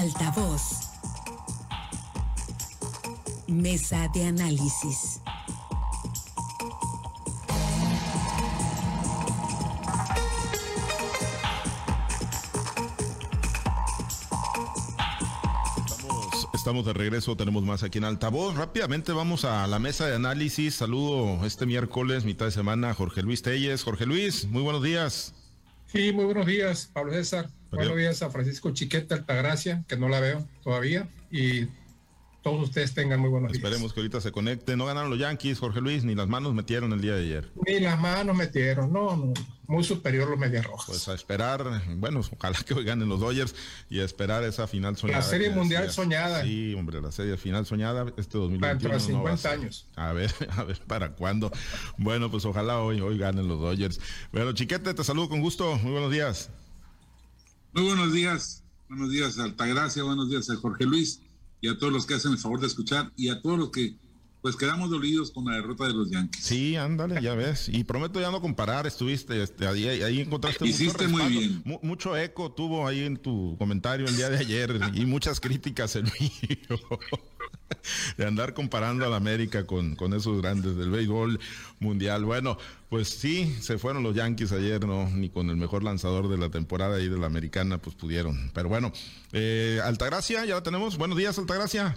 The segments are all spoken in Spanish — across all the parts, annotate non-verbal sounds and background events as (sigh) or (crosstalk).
Altavoz. Mesa de análisis. Estamos de regreso, tenemos más aquí en Altavoz. Rápidamente vamos a la mesa de análisis. Saludo este miércoles, mitad de semana, Jorge Luis Telles. Jorge Luis, muy buenos días. Sí, muy buenos días, Pablo César. Buenos días a Francisco Chiqueta Altagracia, que no la veo todavía. Y todos ustedes tengan muy buenos días. Esperemos que ahorita se conecte. No ganaron los Yankees, Jorge Luis, ni las manos metieron el día de ayer. Ni las manos metieron, no, muy superior los Medias Rojas. Pues a esperar, bueno, (laughs) ojalá que hoy ganen los Dodgers y a esperar esa final soñada. La serie mundial soñada. Sí, hombre, la serie final soñada este 2021. Dentro de 50 años. A ver, (laughs) a ver, ¿para cuándo? Bueno, pues ojalá hoy, hoy ganen los Dodgers. Bueno, Chiquete, te saludo con gusto. Muy buenos días. Muy buenos días. Buenos días, Altagracia. Buenos días a Jorge Luis y a todos los que hacen el favor de escuchar y a todos los que pues quedamos dolidos con la derrota de los Yankees. Sí, ándale, ya ves. Y prometo ya no comparar, estuviste, este, ahí, ahí encontraste Hiciste muy bien. mucho eco tuvo ahí en tu comentario el día de ayer y muchas críticas el mío. (laughs) de andar comparando a la América con, con esos grandes del béisbol mundial. Bueno, pues sí, se fueron los Yankees ayer, no, ni con el mejor lanzador de la temporada y de la americana, pues pudieron. Pero bueno, eh, Altagracia, ya la tenemos. Buenos días, Altagracia.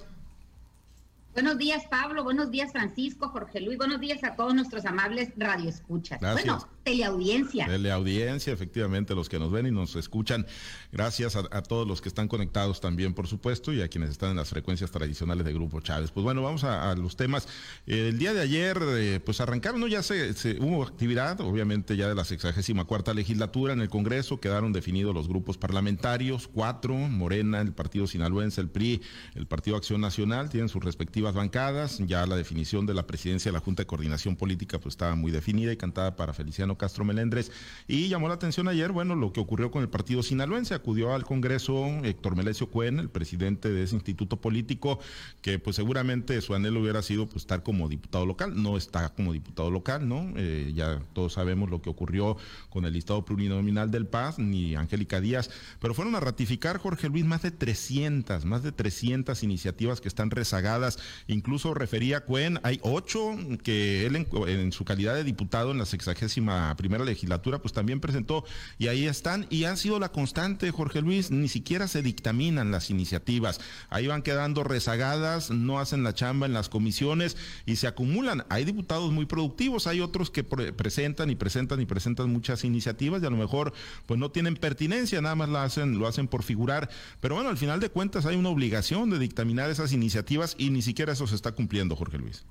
Buenos días, Pablo. Buenos días, Francisco, Jorge Luis. Buenos días a todos nuestros amables radioescuchas. Gracias. Bueno, teleaudiencia. Teleaudiencia, efectivamente, los que nos ven y nos escuchan. Gracias a, todos los que están conectados también, por supuesto, y a quienes están en las frecuencias tradicionales de Grupo Chávez. Pues bueno, vamos a, los temas. el día de ayer, eh, pues arrancaron, ¿no? Ya se, hubo actividad, obviamente, ya de la sexagésima cuarta legislatura en el Congreso. Quedaron definidos los grupos parlamentarios, cuatro, Morena, el Partido Sinaloense, el PRI, el Partido Acción Nacional, tienen sus bancadas. Ya la definición de la presidencia de la Junta de Coordinación Política, pues estaba muy definida y cantada para Feliciano Castro Melendres. Y llamó la atención ayer, bueno, lo que ocurrió con el partido sinaloense. Acudió al Congreso Héctor Melesio Cuen, el presidente de ese instituto político, que pues seguramente su anhelo hubiera sido pues estar como diputado local. No está como diputado local, ¿no? Eh, ya todos sabemos lo que ocurrió con el listado plurinominal del Paz, ni Angélica Díaz, pero fueron a ratificar, Jorge Luis, más de 300, más de 300 iniciativas que están rezagadas. Incluso refería Cuen, hay ocho que él en, en su calidad de diputado en la sexagésima primera legislatura, pues también presentó y ahí están y ha sido la constante, Jorge Luis, ni siquiera se dictaminan las iniciativas, ahí van quedando rezagadas, no hacen la chamba en las comisiones y se acumulan. Hay diputados muy productivos, hay otros que presentan y presentan y presentan muchas iniciativas y a lo mejor pues no tienen pertinencia, nada más la hacen, lo hacen por figurar, pero bueno, al final de cuentas hay una obligación de dictaminar esas iniciativas y ni siquiera eso se está cumpliendo, Jorge Luis.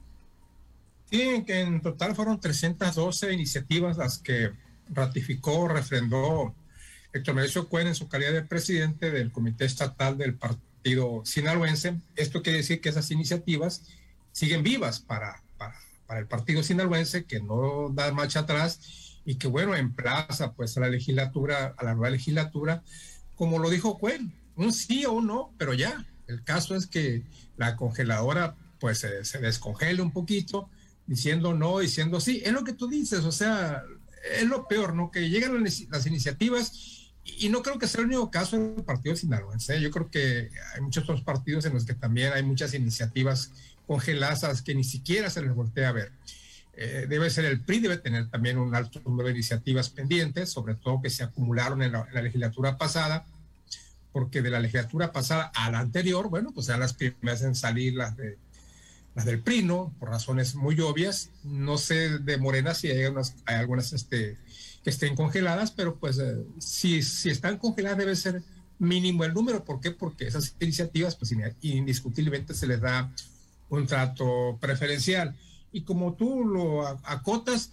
Sí, que en total fueron 312 iniciativas las que ratificó, refrendó Héctor Mauricio Cuen en su calidad de presidente del Comité Estatal del Partido Sinaloense. Esto quiere decir que esas iniciativas siguen vivas para, para, el Partido Sinaloense, que no da marcha atrás y que, bueno, emplaza pues a la legislatura, a la nueva legislatura, como lo dijo Cuen, un sí o un no, pero ya. El caso es que la congeladora pues se, se un poquito diciendo no, diciendo sí. Es lo que tú dices, o sea, es lo peor, ¿no? Que llegan las iniciativas y no creo que sea el único caso del partido sinaloense. Yo creo que hay muchos otros partidos en los que también hay muchas iniciativas congeladas que ni siquiera se les voltea a ver. Eh, debe ser el PRI, debe tener también un alto número de iniciativas pendientes, sobre todo que se acumularon en la, en la legislatura pasada, porque de la legislatura pasada a la anterior, bueno, pues eran las primeras en salir las de las del Prino, por razones muy obvias. No sé de Morena si hay, hay algunas este, que estén congeladas, pero pues eh, si, si están congeladas debe ser mínimo el número. ¿Por qué? Porque esas iniciativas pues indiscutiblemente se les da un trato preferencial. Y como tú lo acotas,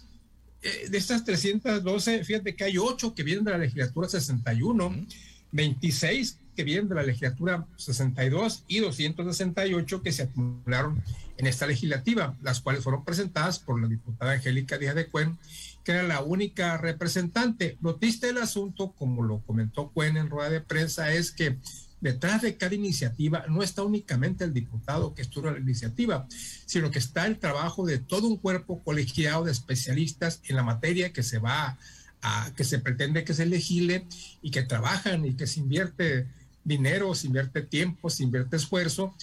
eh, de estas 312, fíjate que hay 8 que vienen de la legislatura 61, 26 que vienen de la legislatura 62 y 268 que se acumularon en esta legislativa, las cuales fueron presentadas por la diputada Angélica Díaz de Cuen, que era la única representante. Lo triste del asunto, como lo comentó Cuen en rueda de prensa, es que detrás de cada iniciativa no está únicamente el diputado que estuvo la iniciativa, sino que está el trabajo de todo un cuerpo colegiado de especialistas en la materia que se va a, que se pretende que se legisle y que trabajan y que se invierte dinero, se invierte tiempo, se invierte esfuerzo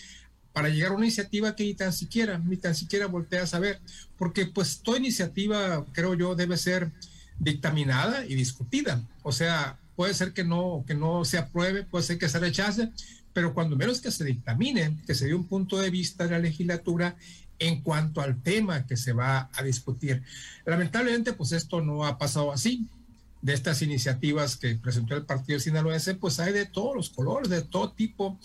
para llegar a una iniciativa que ni tan siquiera, ni tan siquiera voltea a saber, porque pues toda iniciativa, creo yo, debe ser dictaminada y discutida. O sea, puede ser que no, que no se apruebe, puede ser que se rechace, pero cuando menos que se dictamine, que se dé un punto de vista de la legislatura en cuanto al tema que se va a discutir. Lamentablemente, pues esto no ha pasado así. De estas iniciativas que presentó el partido sinaloense, pues hay de todos los colores, de todo tipo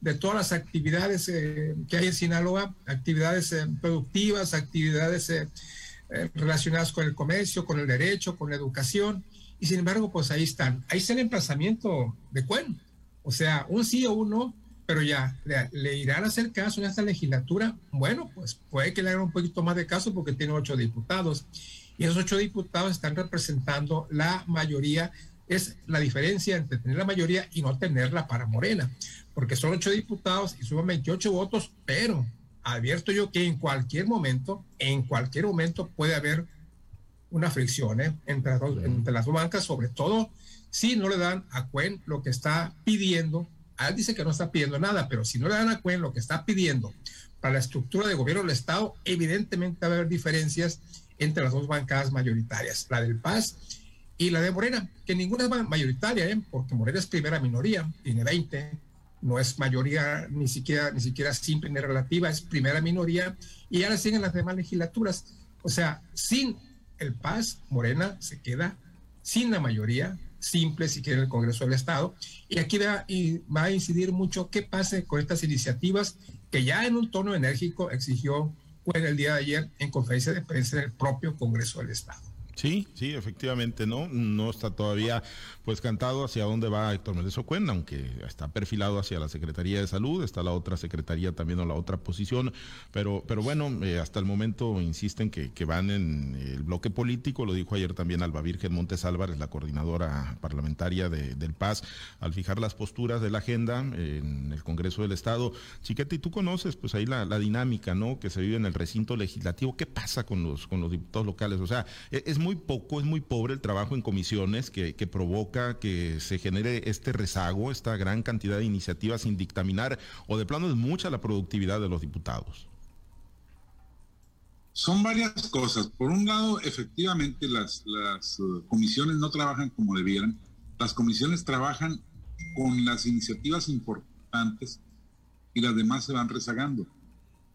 de todas las actividades eh, que hay en Sinaloa, actividades eh, productivas, actividades eh, relacionadas con el comercio, con el derecho, con la educación, y sin embargo, pues ahí están. Ahí está el emplazamiento de Cuen. O sea, un sí o un pero ya, ¿le, irán a hacer caso en esta legislatura? Bueno, pues puede que le hagan un poquito más de caso porque tiene ocho diputados. Y esos ocho diputados están representando la mayoría es la diferencia entre tener la mayoría y no tenerla para Morena, porque son ocho diputados y suman 28 votos, pero advierto yo que en cualquier momento, en cualquier momento puede haber una fricción ¿eh? entre, las dos, entre las dos bancas, sobre todo si no le dan a Cuen lo que está pidiendo. Él dice que no está pidiendo nada, pero si no le dan a Cuen lo que está pidiendo para la estructura de gobierno del Estado, evidentemente va a haber diferencias entre las dos bancadas mayoritarias, la del Paz y la de Morena, que ninguna es mayoritaria, ¿eh? porque Morena es primera minoría, tiene 20, no es mayoría ni siquiera, ni siquiera simple ni relativa, es primera minoría, y ahora siguen las demás legislaturas. O sea, sin el PAS, Morena se queda sin la mayoría simple si quiere el Congreso del Estado. Y aquí va, a incidir mucho qué pase con estas iniciativas que ya en un tono enérgico exigió en el día de ayer en conferencia de prensa en el propio Congreso del Estado. Sí, sí, efectivamente, ¿no? No está todavía pues cantado hacia dónde va Héctor Méndez Ocuenda, aunque está perfilado hacia la Secretaría de Salud, está la otra Secretaría también o la otra posición, pero, pero bueno, eh, hasta el momento insisten que, van en el bloque político, lo dijo ayer también Alba Virgen Montes Álvarez, la coordinadora parlamentaria de, del PAS, al fijar las posturas de la agenda en el Congreso del Estado. Chiquete, tú conoces pues ahí la, la, dinámica, ¿no? Que se vive en el recinto legislativo, ¿qué pasa con los, con los diputados locales? O sea, e, es muy muy poco, es muy pobre el trabajo en comisiones que, provoca que se genere este rezago, esta gran cantidad de iniciativas sin dictaminar, o de plano es mucha la productividad de los diputados. Son varias cosas. Por un lado, efectivamente, las, las uh, comisiones no trabajan como debieran. Las comisiones trabajan con las iniciativas importantes y las demás se van rezagando.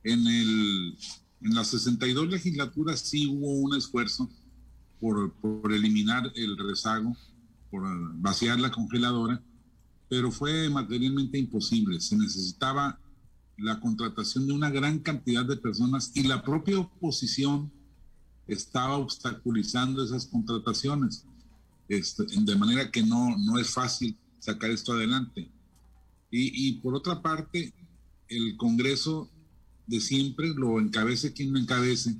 En, el, en las 62 legislaturas sí hubo un esfuerzo por, eliminar el rezago, por vaciar la congeladora, pero fue materialmente imposible. Se necesitaba la contratación de una gran cantidad de personas y la propia oposición estaba obstaculizando esas contrataciones, este, de manera que no, no es fácil sacar esto adelante. Y, y, por otra parte, el Congreso de siempre, lo encabece quien lo encabece,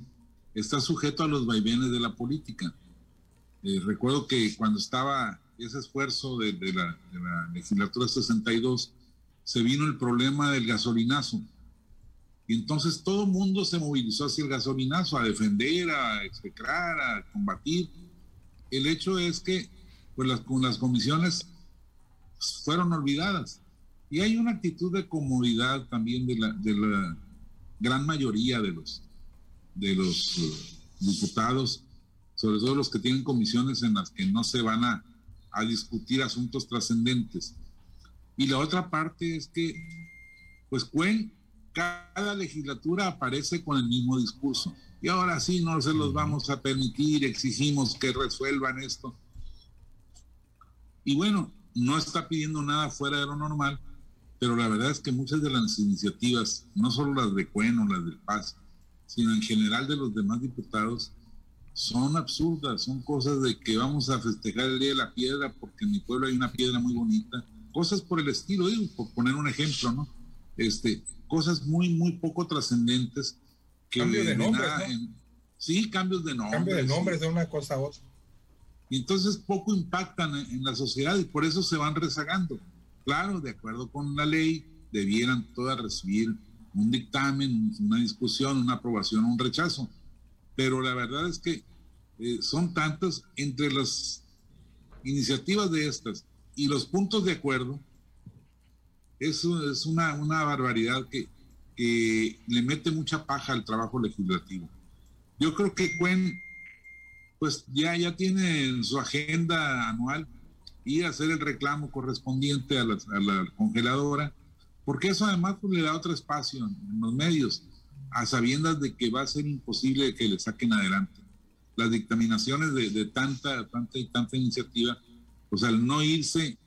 está sujeto a los vaivenes de la política. Eh, recuerdo que cuando estaba ese esfuerzo de, la, legislatura 62, se vino el problema del gasolinazo. Y entonces todo el mundo se movilizó hacia el gasolinazo, a defender, a execrar, a combatir. El hecho es que pues las, las comisiones fueron olvidadas. Y hay una actitud de comodidad también de la, de la gran mayoría de los, de los eh, diputados, sobre todo los que tienen comisiones en las que no se van a, a discutir asuntos trascendentes. Y la otra parte es que, pues, Cuen, cada legislatura aparece con el mismo discurso. Y ahora sí, no se los vamos a permitir, exigimos que resuelvan esto. Y bueno, no está pidiendo nada fuera de lo normal, pero la verdad es que muchas de las iniciativas, no solo las de Cuen o las del Paz, sino en general de los demás diputados, son absurdas, son cosas de que vamos a festejar el Día de la Piedra porque en mi pueblo hay una piedra muy bonita, cosas por el estilo, digo, por poner un ejemplo, ¿no? Este, cosas muy, muy poco trascendentes. Que Cambio de nombres, Sí, cambios de nombres. Cambio de nombres de una cosa a otra. Y entonces poco impactan en, en la sociedad y por eso se van rezagando. Claro, de acuerdo con la ley, debieran todas recibir un dictamen, una discusión, una aprobación un rechazo. Pero la verdad es que eh, son tantas entre las iniciativas de estas y los puntos de acuerdo, Eso es una, una barbaridad que, que le mete mucha paja al trabajo legislativo. Yo creo que Cuen, pues ya, ya tiene en su agenda anual y hacer el reclamo correspondiente a la, congeladora, porque eso además pues, le da otro espacio en, los medios, a sabiendas de que va a ser imposible que le saquen adelante. Las dictaminaciones de, tanta, tanta y tanta iniciativa, pues al no irse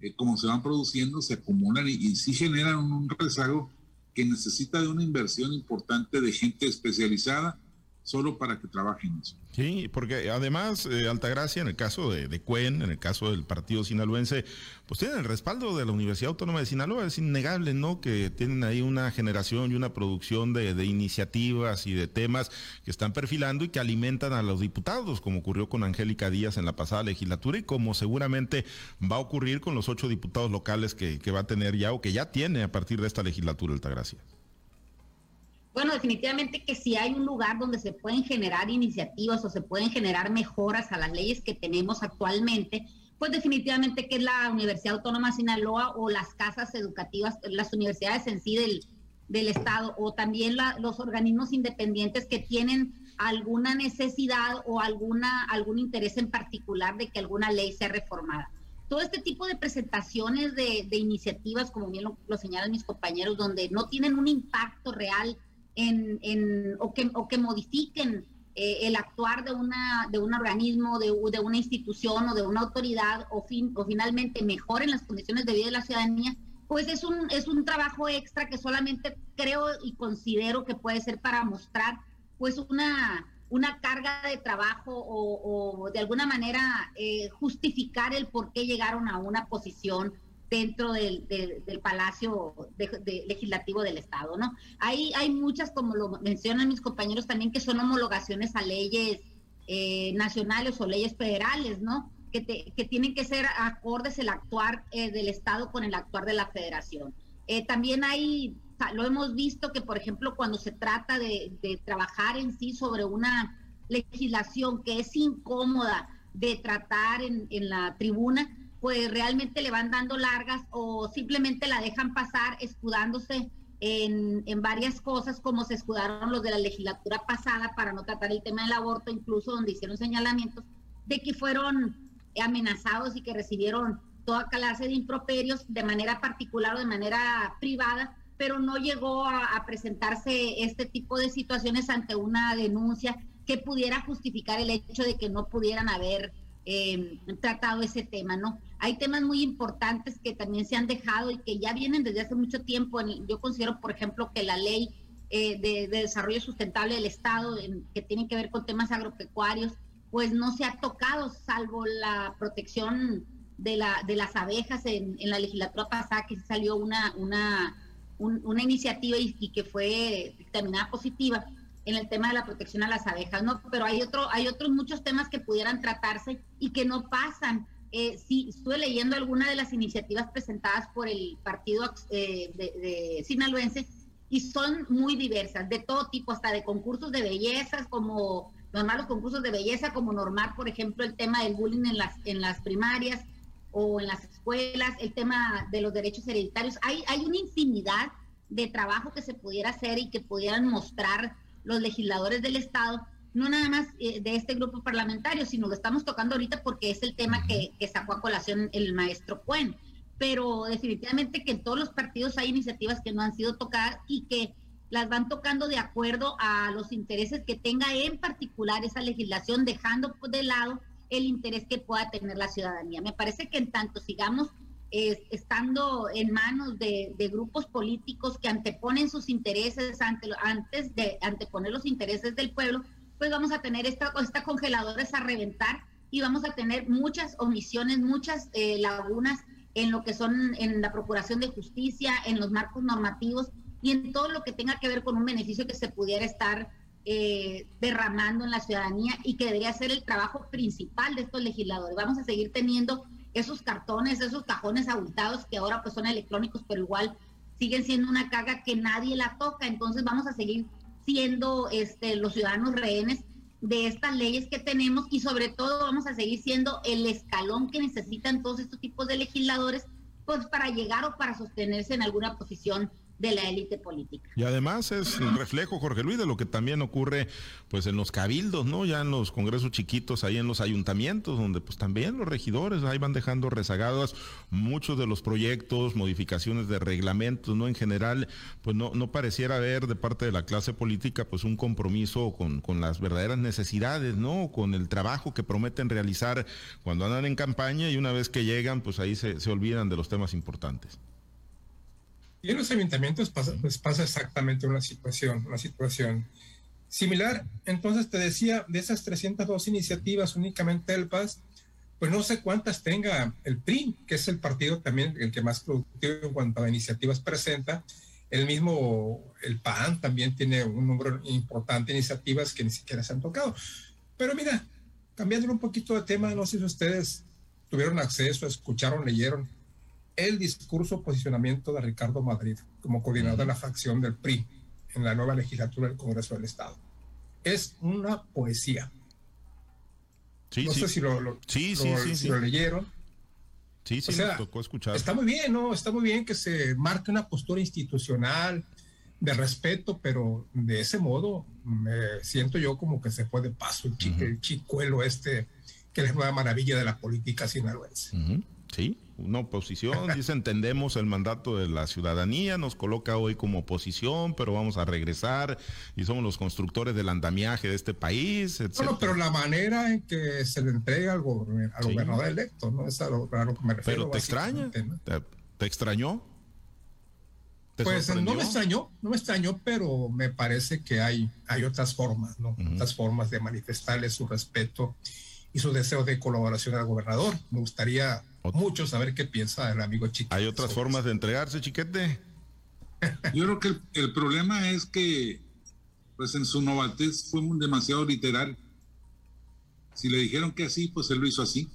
eh, como se van produciendo, se acumulan y, y sí generan un rezago que necesita de una inversión importante de gente especializada solo para que trabajen eso. Sí, porque además eh, Altagracia, en el caso de, de, Cuen, en el caso del partido sinaloense, pues tienen el respaldo de la Universidad Autónoma de Sinaloa, es innegable, ¿no? Que tienen ahí una generación y una producción de, iniciativas y de temas que están perfilando y que alimentan a los diputados, como ocurrió con Angélica Díaz en la pasada legislatura y como seguramente va a ocurrir con los ocho diputados locales que, que va a tener ya o que ya tiene a partir de esta legislatura Altagracia. Bueno, definitivamente que si hay un lugar donde se pueden generar iniciativas o se pueden generar mejoras a las leyes que tenemos actualmente, pues definitivamente que es la Universidad Autónoma de Sinaloa o las casas educativas, las universidades en sí del, del Estado o también los organismos independientes que tienen alguna necesidad o alguna, algún interés en particular de que alguna ley sea reformada. Todo este tipo de presentaciones de, iniciativas, como bien lo señalan mis compañeros, donde no tienen un impacto real en, en, o, que, o que modifiquen eh, el actuar de, una, de un organismo, de, de, una institución o de una autoridad o, fin, o finalmente mejoren las condiciones de vida de la ciudadanía, pues es un, es un trabajo extra que solamente creo y considero que puede ser para mostrar pues una, una carga de trabajo o, de alguna manera eh, justificar el por qué llegaron a una posición dentro del, Palacio Legislativo del Estado, ¿no? Hay, hay muchas, como lo mencionan mis compañeros también, que son homologaciones a leyes eh, nacionales o leyes federales, ¿no? Que, que, tienen que ser acordes el actuar eh, del Estado con el actuar de la Federación. Eh, también hay, lo hemos visto que, por ejemplo, cuando se trata de, de trabajar en sí sobre una legislación que es incómoda de tratar en, en la tribuna, pues realmente le van dando largas o simplemente la dejan pasar escudándose en, en, varias cosas, como se escudaron los de la legislatura pasada para no tratar el tema del aborto, incluso donde hicieron señalamientos de que fueron amenazados y que recibieron toda clase de improperios de manera particular o de manera privada, pero no llegó a, presentarse este tipo de situaciones ante una denuncia que pudiera justificar el hecho de que no pudieran haber eh, tratado ese tema, ¿no? Hay temas muy importantes que también se han dejado y que ya vienen desde hace mucho tiempo. Yo considero, por ejemplo, que la ley eh, de, desarrollo sustentable del Estado, que tiene que ver con temas agropecuarios, pues no se ha tocado, salvo la protección de, la, de las abejas en, la legislatura pasada, que salió una, una, iniciativa y, y que fue dictaminada positiva en el tema de la protección a las abejas, ¿no? Pero hay otro, hay otros muchos temas que pudieran tratarse y que no pasan. Eh, sí, estuve leyendo algunas de las iniciativas presentadas por el partido eh, de, sinaloense y son muy diversas, de todo tipo, hasta de concursos de bellezas, como los malos concursos de belleza, como normal, por ejemplo, el tema del bullying en las, en las primarias o en las escuelas, el tema de los derechos hereditarios. Hay, hay una infinidad de trabajo que se pudiera hacer y que pudieran mostrar los legisladores del Estado, no nada más eh, de este grupo parlamentario, sino lo estamos tocando ahorita porque es el tema que, sacó a colación el maestro Cuen. Pero definitivamente que en todos los partidos hay iniciativas que no han sido tocadas y que las van tocando de acuerdo a los intereses que tenga en particular esa legislación, dejando de lado el interés que pueda tener la ciudadanía. Me parece que en tanto sigamos estando en manos de, grupos políticos que anteponen sus intereses ante, antes de anteponer los intereses del pueblo, pues vamos a tener esta, esta congeladores a reventar y vamos a tener muchas omisiones, muchas eh, lagunas en lo que son en la procuración de justicia, en los marcos normativos y en todo lo que tenga que ver con un beneficio que se pudiera estar eh, derramando en la ciudadanía y que debería ser el trabajo principal de estos legisladores. Vamos a seguir teniendo esos cartones, esos cajones abultados que ahora pues son electrónicos, pero igual siguen siendo una carga que nadie la toca. Entonces vamos a seguir siendo este, los ciudadanos rehenes de estas leyes que tenemos y sobre todo vamos a seguir siendo el escalón que necesitan todos estos tipos de legisladores pues para llegar o para sostenerse en alguna posición de la élite política. Y además es un reflejo, Jorge Luis, de lo que también ocurre pues en los cabildos, ¿no? Ya en los congresos chiquitos, ahí en los ayuntamientos, donde pues también los regidores ahí van dejando rezagados muchos de los proyectos, modificaciones de reglamentos, ¿no? En general, pues no, no pareciera haber de parte de la clase política pues un compromiso con, con las verdaderas necesidades, ¿no? Con el trabajo que prometen realizar cuando andan en campaña y una vez que llegan, pues ahí se, se olvidan de los temas importantes. Y en los ayuntamientos pasa, pues pasa exactamente una situación, una situación similar. Entonces te decía, de esas 302 iniciativas, únicamente el PAS, pues no sé cuántas tenga el PRI, que es el partido también el que más productivo en cuanto a iniciativas presenta. El mismo, el PAN también tiene un número importante de iniciativas que ni siquiera se han tocado. Pero mira, cambiando un poquito de tema, no sé si ustedes tuvieron acceso, escucharon, leyeron el discurso posicionamiento de Ricardo Madrid como coordinador de la facción del PRI en la nueva legislatura del Congreso del Estado. Es una poesía. Sí, no sí. sé si lo, lo, sí, lo, si lo leyeron. Sí, sí, O sea, nos tocó escuchar. Está muy bien, ¿no? Está muy bien que se marque una postura institucional de respeto, pero de ese modo me siento yo como que se fue de paso el, chi- Ujú. el chicuelo este, que es la nueva maravilla de la política sinaloense. Sí, una oposición, dice, entendemos el mandato de la ciudadanía, nos coloca hoy como oposición, pero vamos a regresar y somos los constructores del andamiaje de este país, etc. Bueno, pero la manera en que se le entrega al, gober- al Sí. gobernador electo, ¿no? Es a lo, a lo que me refiero. Pero te extraña. ¿Te, te extrañó? ¿Te Pues no me extrañó, no me extrañó, pero me parece que hay, hay otras formas, ¿no? Otras formas de manifestarle su respeto y su deseo de colaboración al gobernador. Me gustaría mucho saber qué piensa el amigo Chiquete. ¿Hay otras formas de entregarse, chiquete? (laughs) Yo creo que el, el problema es que, pues en su novatez fue muy- demasiado literal. Si le dijeron que así, pues él lo hizo así.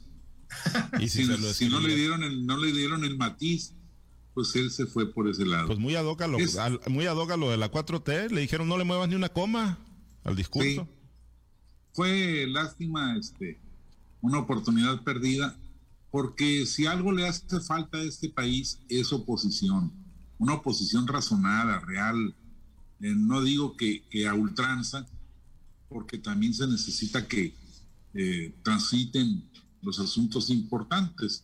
(laughs) Y Si, si, se lo si no le dieron el, no le dieron el matiz, pues él se fue por ese lado. Pues muy ad hoc a lo, Es- al- muy ad hoc a lo de la 4T, le dijeron no le muevas ni una coma al discurso. Sí. Fue lástima, este, una oportunidad perdida, porque si algo le hace falta a este país es oposición, una oposición razonada, real. Eh, no digo que, que a ultranza, porque también se necesita que eh, transiten los asuntos importantes.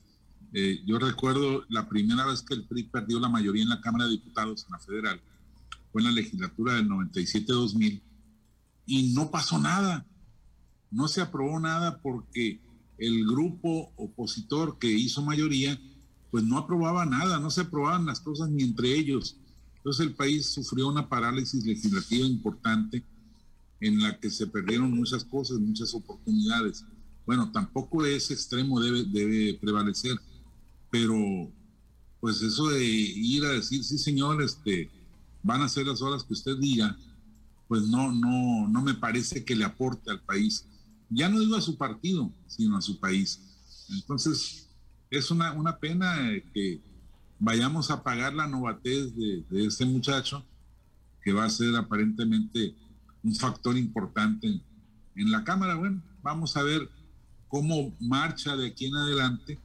Eh, yo recuerdo la primera vez que el PRI perdió la mayoría en la Cámara de Diputados, en la federal, fue en la legislatura del 97-2000, y no pasó nada. No se aprobó nada porque el grupo opositor que hizo mayoría, pues no aprobaba nada, no se aprobaban las cosas ni entre ellos. Entonces el país sufrió una parálisis legislativa importante en la que se perdieron muchas cosas, muchas oportunidades. Bueno, tampoco ese extremo debe, prevalecer, pero pues eso de ir a decir, sí señor, este, van a ser las horas que usted diga, pues no, no, no me parece que le aporte al país. Ya no digo a su partido, sino a su país. Entonces, es una, una pena eh, que vayamos a pagar la novatez de, este muchacho, que va a ser aparentemente un factor importante en, la Cámara. Bueno, vamos a ver cómo marcha de aquí en adelante,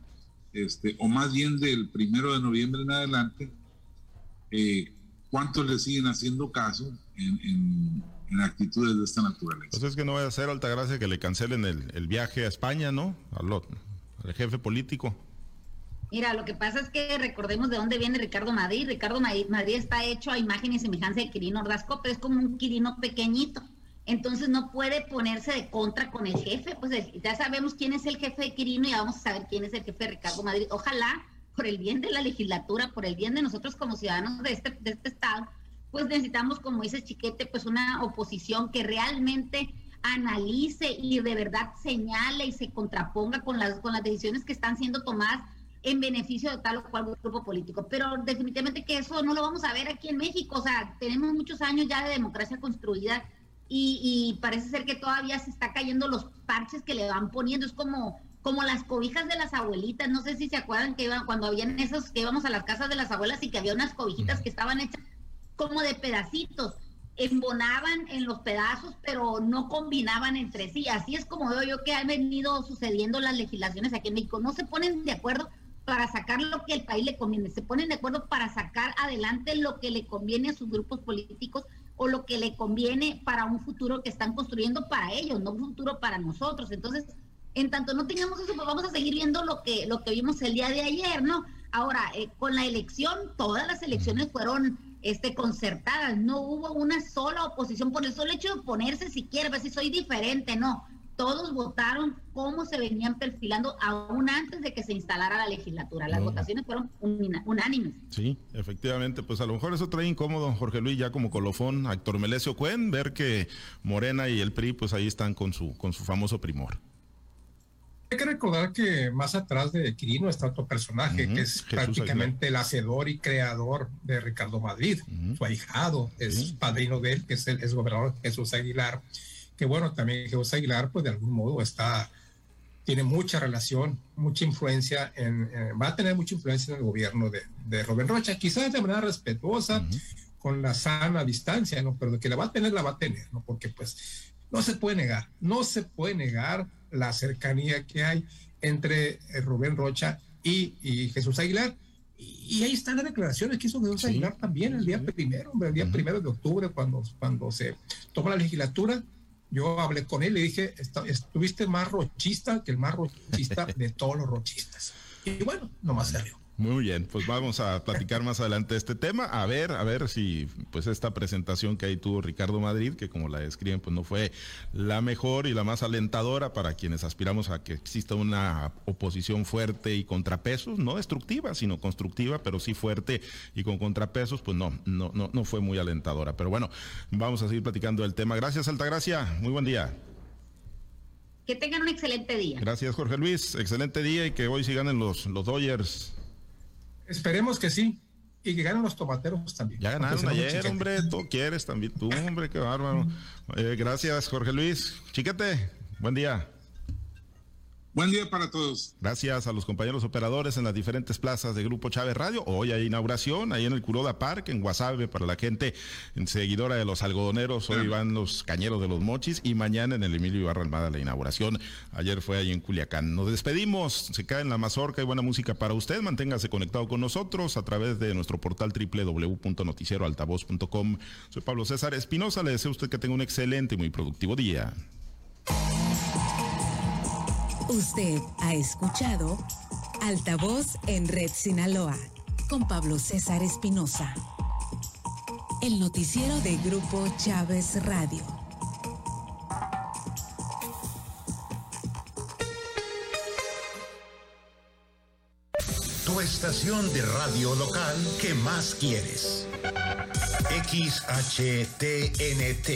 este, o más bien del primero de noviembre en adelante, eh, cuántos le siguen haciendo caso en- en actitudes de esta naturaleza. Pues es que no vaya a ser Altagracia que le cancelen el, el viaje a España, ¿no? Al, al jefe político. Mira, lo que pasa es que recordemos de dónde viene Ricardo Madrid. Ricardo Madrid, Madrid está hecho a imagen y semejanza de Quirino Ordazco, pero es como un Quirino pequeñito. Entonces no puede ponerse de contra con el jefe. Pues es- ya sabemos quién es el jefe de Quirino y ya vamos a saber quién es el jefe de Ricardo Madrid. Ojalá, por el bien de la legislatura, por el bien de nosotros como ciudadanos de este, de este estado, pues necesitamos, como dice Chiquete, pues una oposición que realmente analice y de verdad señale y se contraponga con las, con las decisiones que están siendo tomadas en beneficio de tal o cual grupo político. Pero definitivamente que eso no lo vamos a ver aquí en México. O sea, tenemos muchos años ya de democracia construida y, y parece ser que todavía se está cayendo los parches que le van poniendo. Es como, como las cobijas de las abuelitas. No sé si se acuerdan que iban, cuando habían esos que íbamos a las casas de las abuelas y que había unas cobijitas que estaban hechas como de pedacitos. Embonaban en los pedazos, pero no combinaban entre sí. Así es como veo yo que han venido sucediendo las legislaciones aquí en México. No se ponen de acuerdo para sacar lo que al país le conviene, se ponen de acuerdo para sacar adelante lo que le conviene a sus grupos políticos o lo que le conviene para un futuro que están construyendo para ellos, no un futuro para nosotros. Entonces, en tanto no tengamos eso, pues vamos a seguir viendo lo que, lo que vimos el día de ayer, ¿no? Ahora, eh, con la elección, todas las elecciones fueron este, concertadas, no hubo una sola oposición por el solo hecho de oponerse siquiera, ver si soy diferente, no. Todos votaron como se venían perfilando aún antes de que se instalara la legislatura. Las votaciones fueron unánimes. Sí, efectivamente, pues a lo mejor eso trae incómodo, Jorge Luis, ya como colofón, actor Melesio Cuen, ver que Morena y el PRI, pues ahí están con su, con su famoso primor. Hay que recordar que más atrás de Quirino está otro personaje que es prácticamente el hacedor y creador de Ricardo Madrid, su ahijado, es padrino de él, que es el es gobernador Jesús Aguilar, que bueno, también Jesús Aguilar, pues de algún modo está, tiene mucha relación, mucha influencia, en, va a tener mucha influencia en el gobierno de, de Rubén Rocha, quizás de manera respetuosa, con la sana distancia, ¿no? Pero de que la va a tener, la va a tener, ¿no? Porque pues no se puede negar, no se puede negar la cercanía que hay entre eh, Rubén Rocha y, Jesús Aguilar. Y, ahí están las declaraciones que hizo Jesús Aguilar también el día primero, el día primero de octubre, cuando, cuando se toma la legislatura. Yo hablé con él y dije, estuviste más rochista que el más rochista (laughs) de todos los rochistas. Y bueno, nomás salió. Muy bien, pues vamos a platicar más adelante este tema. A ver, a ver si pues esta presentación que ahí tuvo Ricardo Madrid, que como la describen, pues no fue la mejor y la más alentadora para quienes aspiramos a que exista una oposición fuerte y contrapesos, no destructiva, sino constructiva, pero sí fuerte y con contrapesos, pues no, no, no, no fue muy alentadora. Pero bueno, vamos a seguir platicando del tema. Gracias, Altagracia. Muy buen día. Que tengan un excelente día. Gracias, Jorge Luis. Excelente día y que hoy sigan en los, los Dodgers. Esperemos que sí. Y que ganen los tomateros también. Ya ganaron ayer, hombre. Tú quieres también. Tú, hombre, qué bárbaro. Eh, gracias, Jorge Luis. Chiquete, buen día. Buen día para todos. Gracias a los compañeros operadores en las diferentes plazas de Grupo Chávez Radio. Hoy hay inauguración ahí en el Curoda Park, en Guasave, para la gente seguidora de los algodoneros. Hoy van los cañeros de los mochis y mañana en el Emilio Ibarra Almada la inauguración. Ayer fue ahí en Culiacán. Nos despedimos. Se cae en la mazorca y buena música para usted. Manténgase conectado con nosotros a través de nuestro portal www.noticieroaltavoz.com. Soy Pablo César Espinosa. Le deseo a usted que tenga un excelente y muy productivo día. Usted ha escuchado Altavoz en Red Sinaloa con Pablo César Espinosa. El noticiero de Grupo Chávez Radio. Tu estación de radio local que más quieres. XHTNT